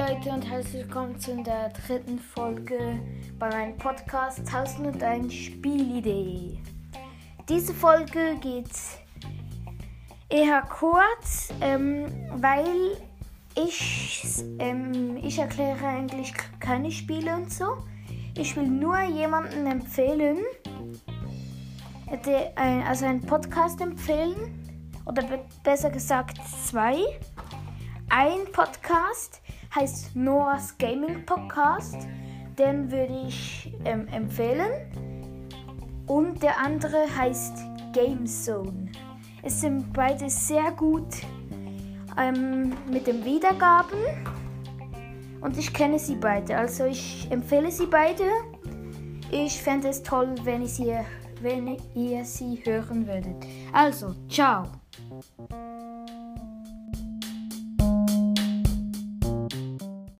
herzlich willkommen zu der dritten Folge bei meinem Podcast 1001 Spielidee. Diese Folge geht eher kurz, ähm, weil ich, ähm, ich erkläre eigentlich keine Spiele und so. Ich will nur jemanden empfehlen, der, also einen Podcast empfehlen, oder besser gesagt zwei. Ein Podcast heißt Noahs Gaming Podcast. Den würde ich ähm, empfehlen. Und der andere heißt Game Zone. Es sind beide sehr gut ähm, mit den Wiedergaben. Und ich kenne sie beide. Also ich empfehle sie beide. Ich fände es toll, wenn, ich sie, wenn ihr sie hören würdet. Also, ciao.